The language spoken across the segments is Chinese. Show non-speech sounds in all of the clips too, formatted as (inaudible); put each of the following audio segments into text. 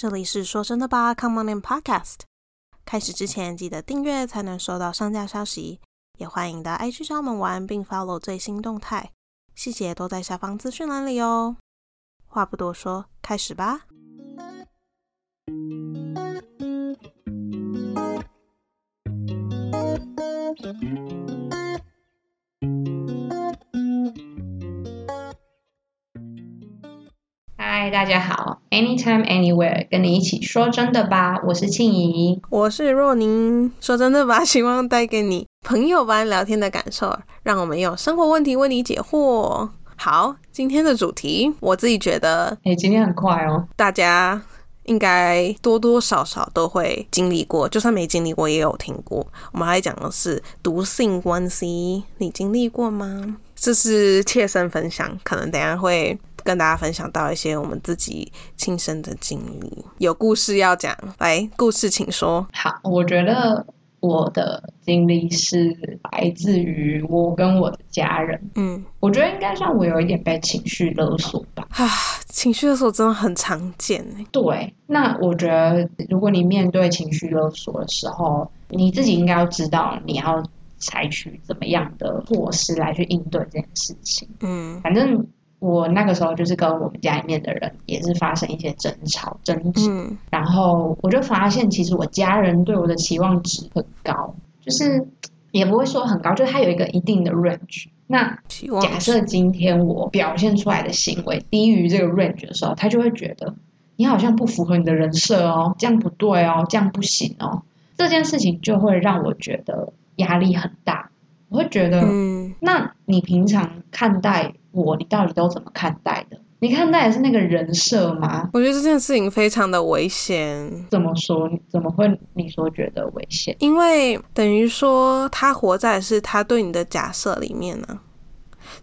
这里是说真的吧，Come on in Podcast。开始之前记得订阅才能收到上架消息，也欢迎到 IG 上门玩，并 follow 最新动态，细节都在下方资讯栏里哦。话不多说，开始吧。嗨，大家好，Anytime Anywhere，跟你一起说真的吧，我是庆怡。我是若宁，说真的吧，(laughs) 希望带给你朋友般聊天的感受，让我们用生活问题为你解惑。好，今天的主题，我自己觉得哎、今天很快哦。大家应该多多少少都会经历过，就算没经历过，也有听过。我们还讲的是毒性关系，你经历过吗？这是切身分享，可能等下会跟大家分享到一些我们自己亲身的经历，有故事要讲。来，故事请说。好，我觉得我的经历是来自于我跟我的家人。嗯，我觉得应该算我有一点被情绪勒索吧。(sighs) 啊，情绪勒索真的很常见欸对，那我觉得如果你面对情绪勒索的时候，你自己应该要知道你要采取怎么样的措施来去应对这件事情。嗯反正我那个时候就是跟我们家里面的人也是发生一些争吵、争执，嗯然后我就发现其实我家人对我的期望值很高，就是也不会说很高，就是它有一个一定的 range。那假设今天我表现出来的行为低于这个 range 的时候，他就会觉得你好像不符合你的人设哦，这样不对哦，这样不行哦。这件事情就会让我觉得压力很大，我会觉得，嗯那你平常看待我，你到底都怎么看待的？你看待的是那个人设吗？我觉得这件事情非常的危险。怎么说？你怎么会你说觉得危险？因为等于说他活在是他对你的假设里面呢、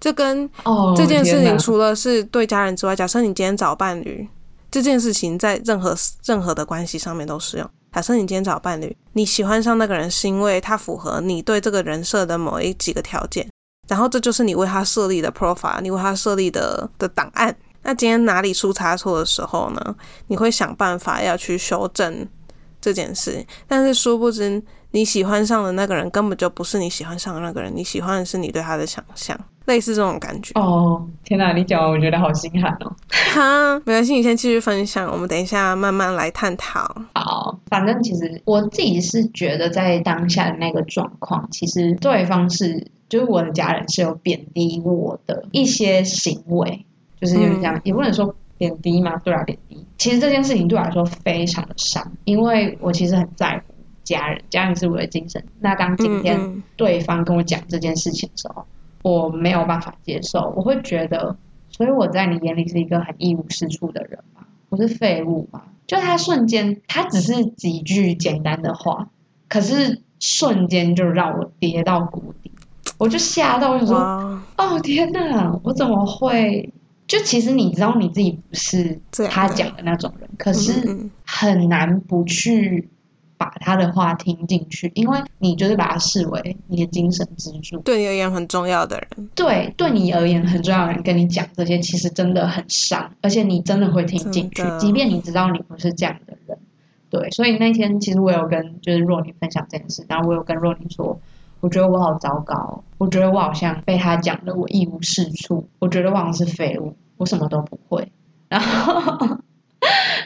这跟哦，这件事情除了是对家人之外，假设你今天找伴侣，这件事情在任何任何的关系上面都适用。假设你今天找伴侣，你喜欢上那个人是因为他符合你对这个人设的某一几个条件，然后这就是你为他设立的 profile，你为他设立的的档案。那今天哪里出差错的时候呢？你会想办法要去修正这件事，但是殊不知你喜欢上的那个人根本就不是你喜欢上的那个人，你喜欢的是你对他的想象，类似这种感觉。哦，天哪！你讲完我觉得好心寒哦。哈，没关系，你先继续分享，我们等一下慢慢来探讨。好，反正其实我自己是觉得，在当下的那个状况，其实对方是，就是我的家人是有贬低我的一些行为，就是就是这样，也不能说贬低嘛，对啊，贬低。其实这件事情对我来说非常的伤，因为我其实很在乎家人，家人是我的精神。那当今天嗯对方跟我讲这件事情的时候，我没有办法接受，我会觉得，所以我在你眼里是一个很一无是处的人嘛，我是废物嘛？就他瞬间，他只是几句简单的话，可是瞬间就让我跌到谷底，我就吓到，我就说，哇，哦天哪，我怎么会？就其实你知道你自己不是他讲的那种人，可是很难不去把他的话听进去，因为你就是把他视为你的精神支柱。对你而言很重要的人，对，对你而言很重要的人跟你讲这些，其实真的很伤，而且你真的会听进去，即便你知道你不是这样的人。对，所以那天其实我有跟就是若琳分享这件事，然后我有跟若琳说，我觉得我好糟糕，我觉得我好像被他讲的我一无是处，我觉得我好像是废物，我什么都不会。然后 (laughs)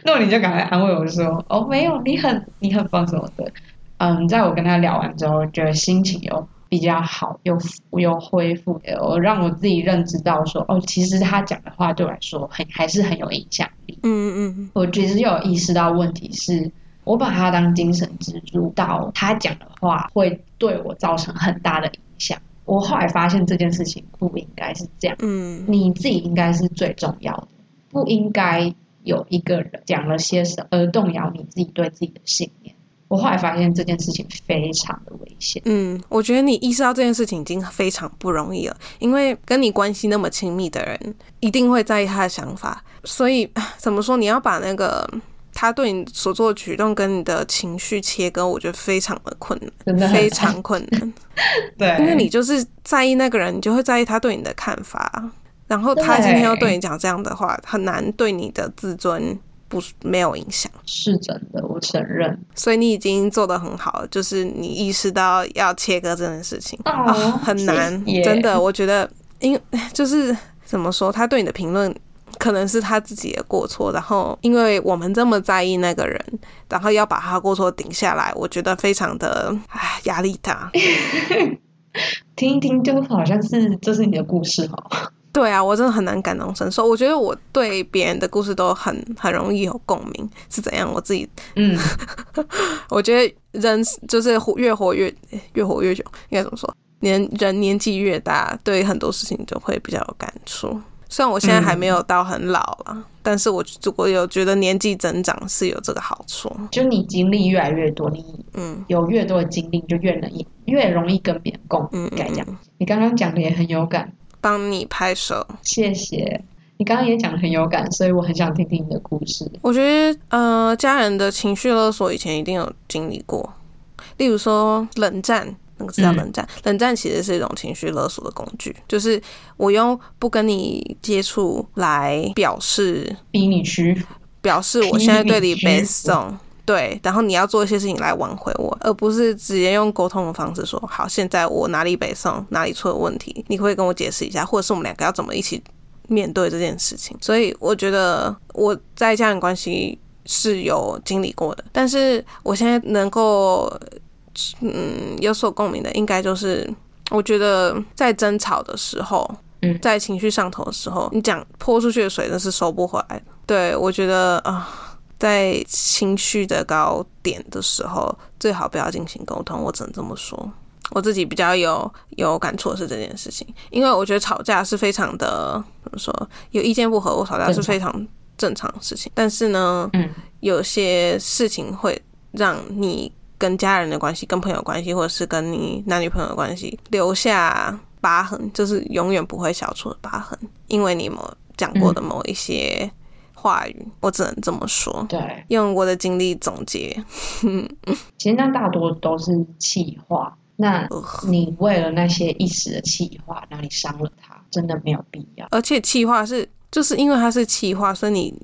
若琳就赶快安慰我说，哦，没有，你很你很棒什么的。嗯，在我跟他聊完之后，觉得心情又比较好，又又恢复，我让我自己认知到说，哦，其实他讲的话对我来说很还是很有影响力。嗯嗯嗯，我其实有意识到问题是，我把他当精神支柱，到他讲的话会对我造成很大的影响。我后来发现这件事情不应该是这样，嗯你自己应该是最重要的，不应该有一个人讲了些什么而动摇你自己对自己的信念。我后来发现这件事情非常的危险。嗯，我觉得你意识到这件事情已经非常不容易了，因为跟你关系那么亲密的人，一定会在意他的想法，所以啊怎么说，你要把那个他对你所做的举动跟你的情绪切割，我觉得非常的困真的非常困难。(laughs) 对因为你就是在意那个人，你就会在意他对你的看法。然后他今天要对你讲这样的话，很难对你的自尊不没有影响。是真的，我承认。所以你已经做得很好了，就是你意识到要切割这件事情哦啊，很难，谢谢真的，我觉得，因就是怎么说，他对你的评论。可能是他自己的过错，然后因为我们这么在意那个人，然后要把他过错顶下来，我觉得非常的唉压力大。(laughs) 听一听，就好像是这是你的故事哈。对啊，我真的很难感同身受。我觉得我对别人的故事都很很容易有共鸣，是怎样？我自己嗯，(laughs) 我觉得人就是活越活越越活越久，应该怎么说？年人年纪越大，对很多事情就会比较有感触。虽然我现在还没有到很老了，但是我我有觉得年纪增长是有这个好处。就你经历越来越多，你嗯有越多的经历，就越能越容易跟别人共嗯鸣。该讲嗯，你刚刚讲的也很有感，帮你拍手。谢谢。你刚刚也讲的很有感，所以我很想听听你的故事。我觉得呃，家人的情绪勒索以前一定有经历过，例如说冷战。那个是叫冷战，冷战其实是一种情绪勒索的工具，就是我用不跟你接触来表示逼你屈服，表示我现在对你逼你屈服背送，对，然后你要做一些事情来挽回我，而不是直接用沟通的方式说，好，现在我哪里北宋，哪里出了问题，你可以跟我解释一下，或者是我们两个要怎么一起面对这件事情？所以我觉得我在家人关系是有经历过的，但是我现在能够嗯有所共鸣的，应该就是我觉得在争吵的时候。嗯在情绪上头的时候，你讲泼出去的水那是收不回来的。对我觉得啊、在情绪的高点的时候，最好不要进行沟通。我只能这么说。我自己比较有有感触的是这件事情，因为我觉得吵架是非常的怎么说，有意见不合，我吵架是非常正常的事情。但是呢，嗯，有些事情会让你跟家人的关系、跟朋友关系，或者是跟你男女朋友的关系留下疤痕，就是永远不会消除的疤痕，因为你某讲过的某一些话语，我只能这么说。对，用我的经历总结，(laughs) 其实那大多都是气话。那你为了那些一时的气话，那你伤了他，真的没有必要。而且气话是就是因为它是气话，所以你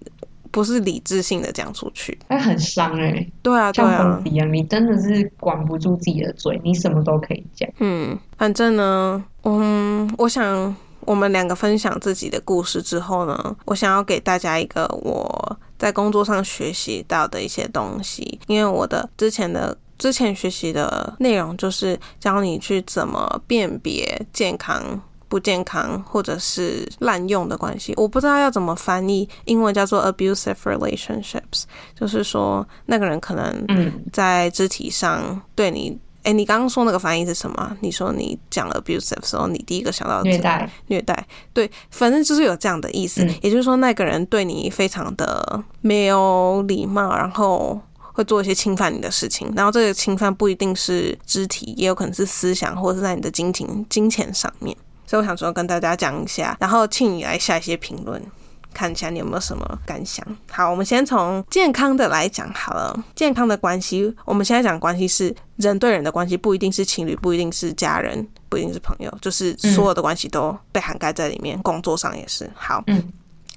不是理智性的讲出去。那很伤哎、对啊，对啊你真的是管不住自己的嘴，你什么都可以讲。嗯，反正呢，嗯，我想我们两个分享自己的故事之后呢，我想要给大家一个我在工作上学习到的一些东西，因为我的之前的。之前学习的内容就是教你去怎么辨别健康、不健康或者是滥用的关系。我不知道要怎么翻译，英文叫做 abusive relationships，就是说那个人可能嗯，在肢体上对你。哎，你刚刚说那个翻译是什么？你说你讲 abusive 的时候，你第一个想到的虐待，虐待，对，反正就是有这样的意思。嗯也就是说，那个人对你非常的没有礼貌，然后会做一些侵犯你的事情。然后这个侵犯不一定是肢体，也有可能是思想，或者是在你的金钱金钱上面。所以我想说跟大家讲一下，然后请你来下一些评论。看一下你有没有什么感想。好，我们先从健康的来讲好了。健康的关系，我们现在讲关系是人对人的关系，不一定是情侣，不一定是家人，不一定是朋友，就是所有的关系都被涵盖在里面。工作上也是。好，嗯，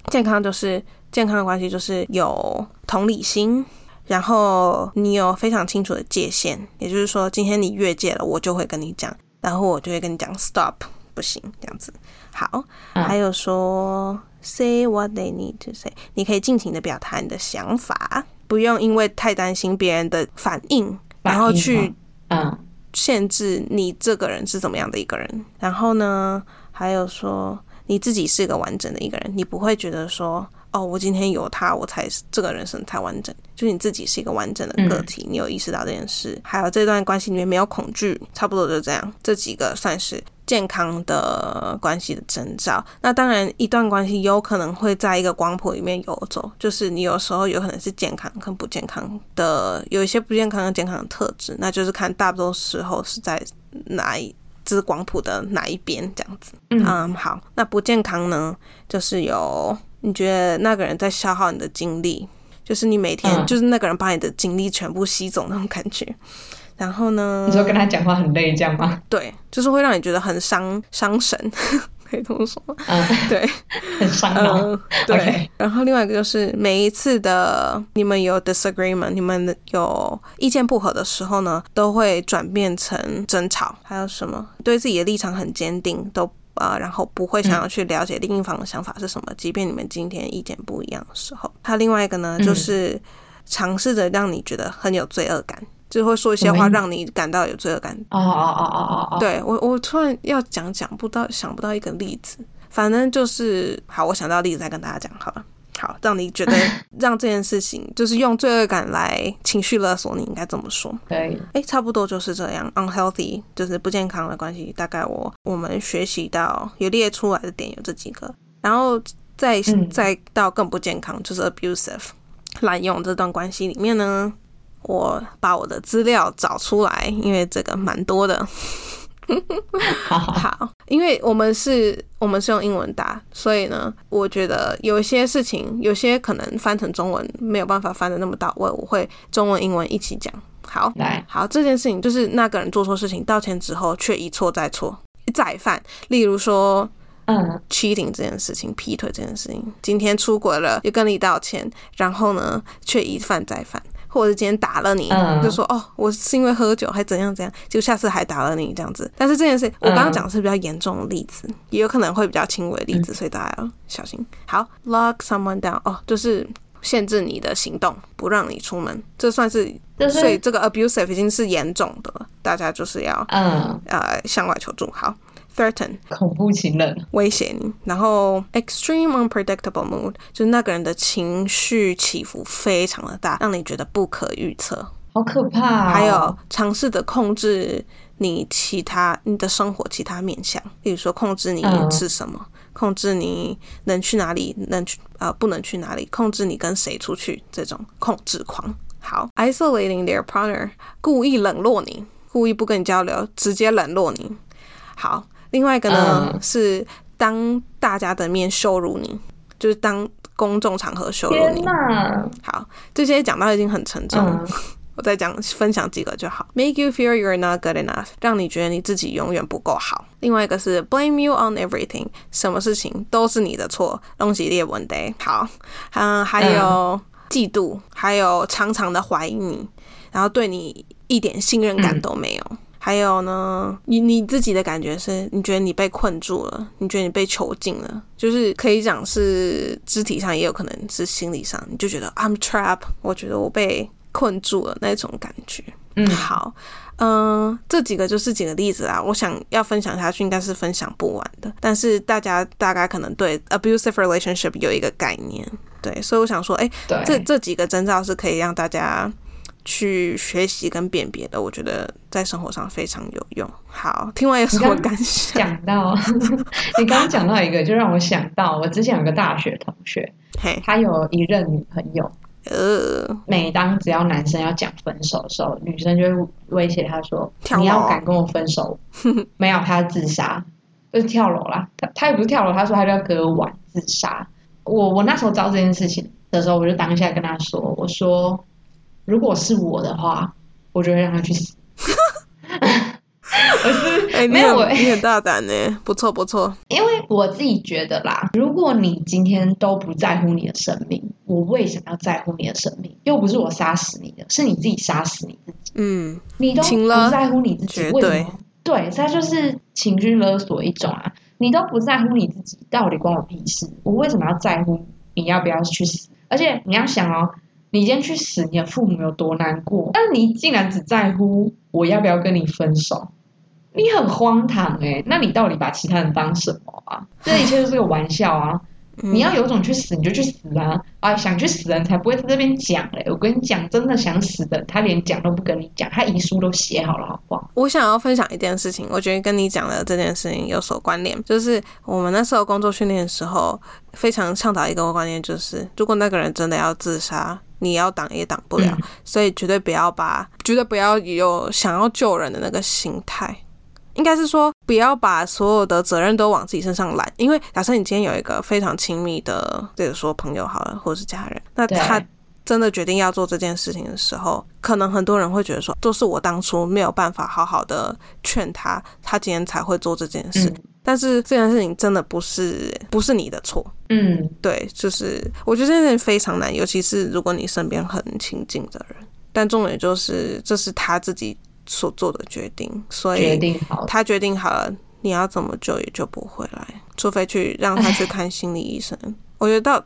健康就是健康的关系就是有同理心。然后你有非常清楚的界限，也就是说，今天你越界了，我就会跟你讲，然后我就会跟你讲 stop，不行，这样子。好，嗯还有说 say what they need to say，你可以尽情的表达你的想法，不用因为太担心别人的反应，然后去嗯限制你这个人是怎么样的一个人。然后呢，还有说你自己是一个完整的一个人，你不会觉得说，哦，我今天有他，我才是这个人生才完整。就是你自己是一个完整的个体，你有意识到这件事。还有这段关系里面没有恐惧，差不多就这样。这几个算是。健康的关系的征兆，那当然，一段关系有可能会在一个光谱里面游走，就是你有时候有可能是健康跟不健康的，有一些不健康跟健康的特质，那就是看大多时候是在哪一只光谱的哪一边这样子。嗯嗯，好，那不健康呢，就是有你觉得那个人在消耗你的精力，就是你每天、嗯就是那个人把你的精力全部吸走那种感觉。然后呢？你说跟他讲话很累这样吗？对，就是会让你觉得很伤伤神，(laughs) 可以这么说对，很伤对。然后另外一个就是每一次的你们有 disagreement，你们有意见不合的时候呢，都会转变成争吵。还有什么？对自己的立场很坚定，都呃，然后不会想要去了解另一方的想法是什么，即便你们今天意见不一样的时候。还有另外一个呢，就是尝试着让你觉得很有罪恶感。就会说一些话让你感到有罪恶感。哦哦哦哦哦哦，对我，我突然要讲讲不到，想不到一个例子。反正就是好，我想到例子再跟大家讲好了。好，让你觉得 (laughs) 让这件事情就是用罪恶感来情绪勒索，你应该这么说。可以。哎，差不多就是这样。Unhealthy 就是不健康的关系，大概我我们学习到有列出来的点有这几个，然后再再到更不健康，就是 abusive 滥用这段关系里面呢。我把我的资料找出来，因为这个蛮多的。好，因为我们是，我们是用英文打，所以呢，我觉得有些事情，有些可能翻成中文没有办法翻的那么到位，我会中文、英文一起讲。好，来，好，这件事情就是那个人做错事情，道歉之后却一错再错，再犯。例如说，嗯，cheating 这件事情，劈腿这件事情，今天出轨了，又跟你道歉，然后呢，却一犯再犯。或者今天打了你，就说哦，我是因为喝酒还怎样怎样，就下次还打了你这样子。但是这件事，我刚刚讲的是比较严重的例子，也有可能会比较轻微的例子，所以大家要小心。好，lock someone down，哦，就是限制你的行动，不让你出门，这算是，所以这个 abusive 已经是严重的，大家就是要嗯呃向外求助。好。Threaten 恐怖情人威胁你，然后 extreme unpredictable mood 就是那个人的情绪起伏非常的大，让你觉得不可预测，好可怕。还有尝试的控制你其他你的生活其他面向，比如说控制你吃什么，控制你能去哪里，能去呃不能去哪里，控制你跟谁出去，这种控制狂。好，isolating their partner 故意冷落你，故意不跟你交流，直接冷落你。好。另外一个呢是当大家的面羞辱你，就是当公众场合羞辱你。好，这些讲到已经很沉重，(laughs) 我再讲分享几个就好。Make you feel you're not good enough，让你觉得你自己永远不够好。另外一个是 blame you on everything，什么事情都是你的错。东西列文 day，好，嗯，还有嫉妒，还有常常的怀疑你，然后对你一点信任感都没有。还有呢，你你自己的感觉是，你觉得你被困住了，你觉得你被囚禁了，就是可以讲是肢体上，也有可能是心理上，你就觉得 I'm trapped，我觉得我被困住了那种感觉。嗯，好，嗯，这几个就是几个例子啊。我想要分享下去，应该是分享不完的，但是大家大概可能对 abusive relationship 有一个概念，对，所以我想说，哎，这这几个征兆是可以让大家。去学习跟辨别的，我觉得在生活上非常有用。好，听完有什么感想？讲到 (laughs) 你刚刚讲到一个，就让我想到我之前有个大学同学，他有一任女朋友。呃，每当只要男生要讲分手的时候，女生就会威胁他说：“你要敢跟我分手，(laughs) 没有他自杀，就是跳楼啦。”他他也不是跳楼，他说他就要割腕自杀。我我那时候知道这件事情的时候，我就当下跟他说：“我说。”如果是我的话，我就会让他去死。我 (laughs) 是没有，你很大胆呢，不错不错。因为我自己觉得啦，如果你今天都不在乎你的生命，我为什么要在乎你的生命？又不是我杀死你的，是你自己杀死你自己。嗯，你都不在乎你自己，为什么？对，他就是情绪勒索一种啊！你都不在乎你自己，到底关我屁事？我为什么要在乎你要不要去死？而且你要想哦。你今天去死，你的父母有多难过？但是你竟然只在乎我要不要跟你分手，你很荒唐哎！那你到底把其他人当什么啊？这一切都是个玩笑啊！你要有种去死，你就去死啊！啊，想去死的人才不会在这边讲嘞！我跟你讲，真的想死的，他连讲都不跟你讲，他遗书都写好了，好不好？我想要分享一件事情，我觉得跟你讲的这件事情有所关联，就是我们那时候工作训练的时候，非常倡导一个观念，就是如果那个人真的要自杀。你要挡也挡不了，所以绝对不要把，绝对不要有想要救人的那个心态。应该是说，不要把所有的责任都往自己身上揽。因为假设你今天有一个非常亲密的，比如说朋友好了，或者是家人，那他真的决定要做这件事情的时候，可能很多人会觉得说，都是我当初没有办法好好的劝他，他今天才会做这件事。但是这件事情真的不是不是你的错。嗯，对，就是我觉得这件事情非常难，尤其是如果你身边很亲近的人。但重点就是这是他自己所做的决定，所以他决定好了，你要怎么救也救不回来，除非去让他去看心理医生。(laughs) 我觉得到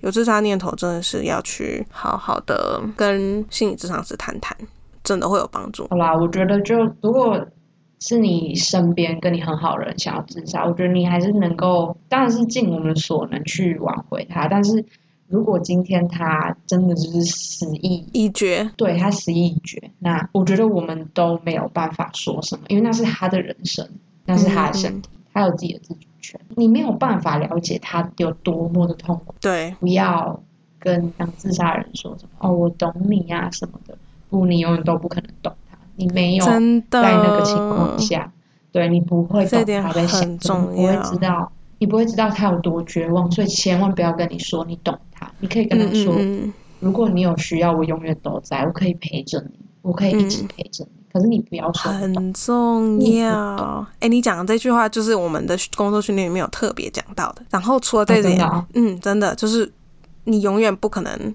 有自杀念头，真的是要去好好的跟心理咨商师谈谈，真的会有帮助。好啦，我觉得就如果是你身边跟你很好的人想要自杀，我觉得你还是能够，当然是尽我们所能去挽回他。但是如果今天他真的就是死意已决，对他死意已决，那我觉得我们都没有办法说什么，因为那是他的人生，那是他的身体，他有自己的自主权，你没有办法了解他有多么的痛苦。对，不要跟想自杀的人说什么哦，我懂你呀、什么的。不，你永远都不可能懂他，你没有在那个情况下，对你不会懂他在想很什么，不会重要知道，你不会知道他有多绝望，所以千万不要跟你说你懂他，你可以跟他嗯说，嗯嗯，如果你有需要，我永远都在，我可以陪着你，我可以一直嗯陪着你。可是你不要说，很重要。哎、你讲的这句话就是我们的工作训练里面有特别讲到的。然后除了这点，嗯，真的就是你永远不可能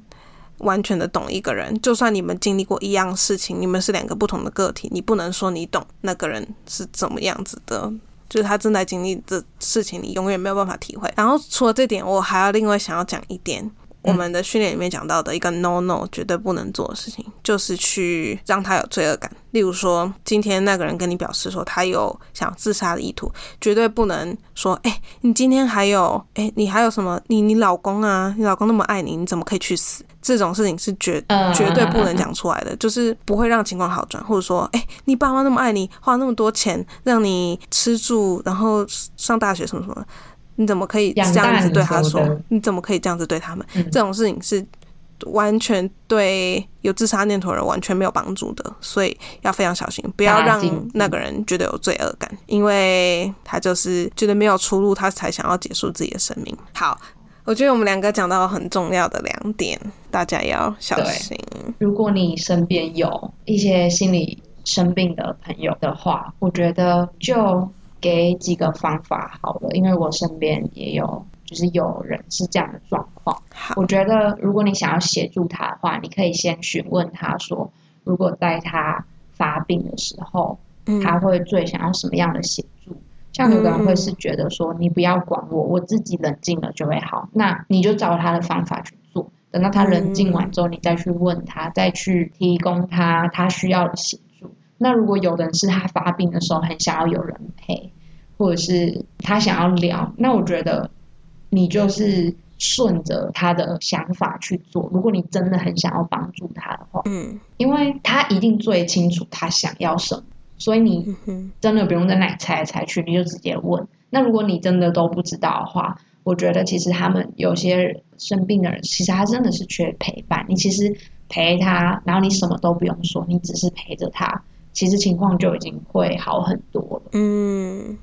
完全的懂一个人，就算你们经历过一样事情，你们是两个不同的个体，你不能说你懂那个人是怎么样子的。就是他正在经历的事情，你永远没有办法体会。然后除了这点，我还要另外想要讲一点，我们的训练里面讲到的一个 no no 绝对不能做的事情，就是去让他有罪恶感。例如说，今天那个人跟你表示说他有想自杀的意图，绝对不能说，哎、你今天还有，哎、你还有什么？你你老公啊，你老公那么爱你，你怎么可以去死？这种事情是绝嗯绝对不能讲出来的，就是不会让情况好转，或者说，哎、你爸妈那么爱你，花那么多钱让你吃住，然后上大学什么什么，你怎么可以这样子对他说？你怎么可以这样子对他们？嗯这种事情是完全对有自杀念头的人完全没有帮助的，所以要非常小心，不要让那个人觉得有罪恶感，因为他就是觉得没有出路，他才想要结束自己的生命。好。我觉得我们两个讲到很重要的两点，大家要小心。如果你身边有一些心理生病的朋友的话，我觉得就给几个方法好了，因为我身边也有，就是有人是这样的状况。我觉得如果你想要协助他的话，你可以先询问他说，如果在他发病的时候，嗯他会最想要什么样的协助？像有的人会是觉得说，你不要管我，我自己冷静了就会好。那你就照他的方法去做，等到他冷静完之后，你再去问他，再去提供他他需要的协助。那如果有的人是他发病的时候很想要有人陪，或者是他想要聊，那我觉得你就是顺着他的想法去做。如果你真的很想要帮助他的话，嗯因为他一定最清楚他想要什么，所以你真的不用在那里猜来猜去，你就直接问。那如果你真的都不知道的话，我觉得其实他们有些生病的人，其实他真的是缺陪伴。你其实陪他，然后你什么都不用说，你只是陪着他，其实情况就已经会好很多了。嗯，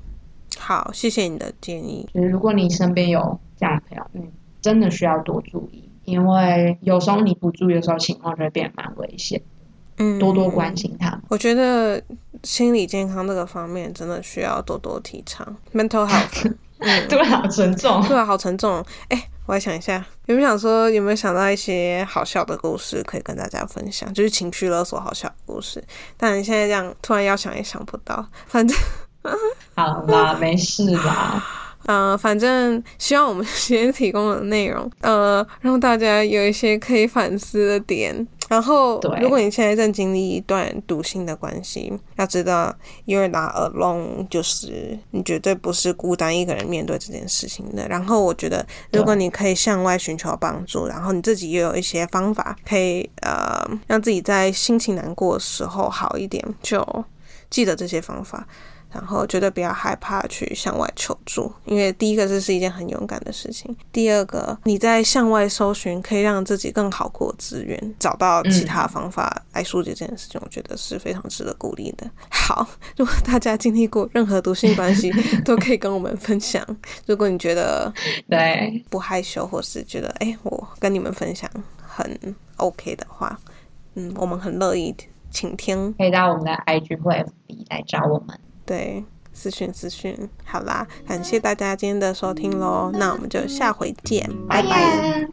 好，谢谢你的建议。就是如果你身边有这样的朋友，嗯，真的需要多注意，因为有时候你不注意的时候，情况就会变得蛮危险。嗯，多多关心他。我觉得心理健康这个方面真的需要多多提倡 mental health。(laughs) 嗯，对，好沉重。对啊，好沉重哦。哎，我还想一下，有没有想说有没有想到一些好笑的故事可以跟大家分享？就是情绪勒索好笑的故事。但现在这样突然要想也想不到，反正。好啦，没事啦。呃，反正希望我们今天提供的内容，呃，让大家有一些可以反思的点。然后，如果你现在正经历一段独性的关系，要知道 you're not alone，就是你绝对不是孤单一个人面对这件事情的。然后我觉得，如果你可以向外寻求帮助，然后你自己也有一些方法可以呃让自己在心情难过的时候好一点，就记得这些方法。然后绝对不要害怕去向外求助，因为第一个这是一件很勇敢的事情。第二个，你在向外搜寻可以让自己更好过资源，找到其他方法来疏解这件事情，我觉得是非常值得鼓励的。好，如果大家经历过任何毒性关系，(laughs) 都可以跟我们分享。如果你觉得对，不害羞，或是觉得哎、我跟你们分享很 OK 的话，嗯，我们很乐意请听。可以到我们的 IG 或 FB 来找我们。对私讯私讯。好啦感谢大家今天的收听咯那我们就下回见拜拜。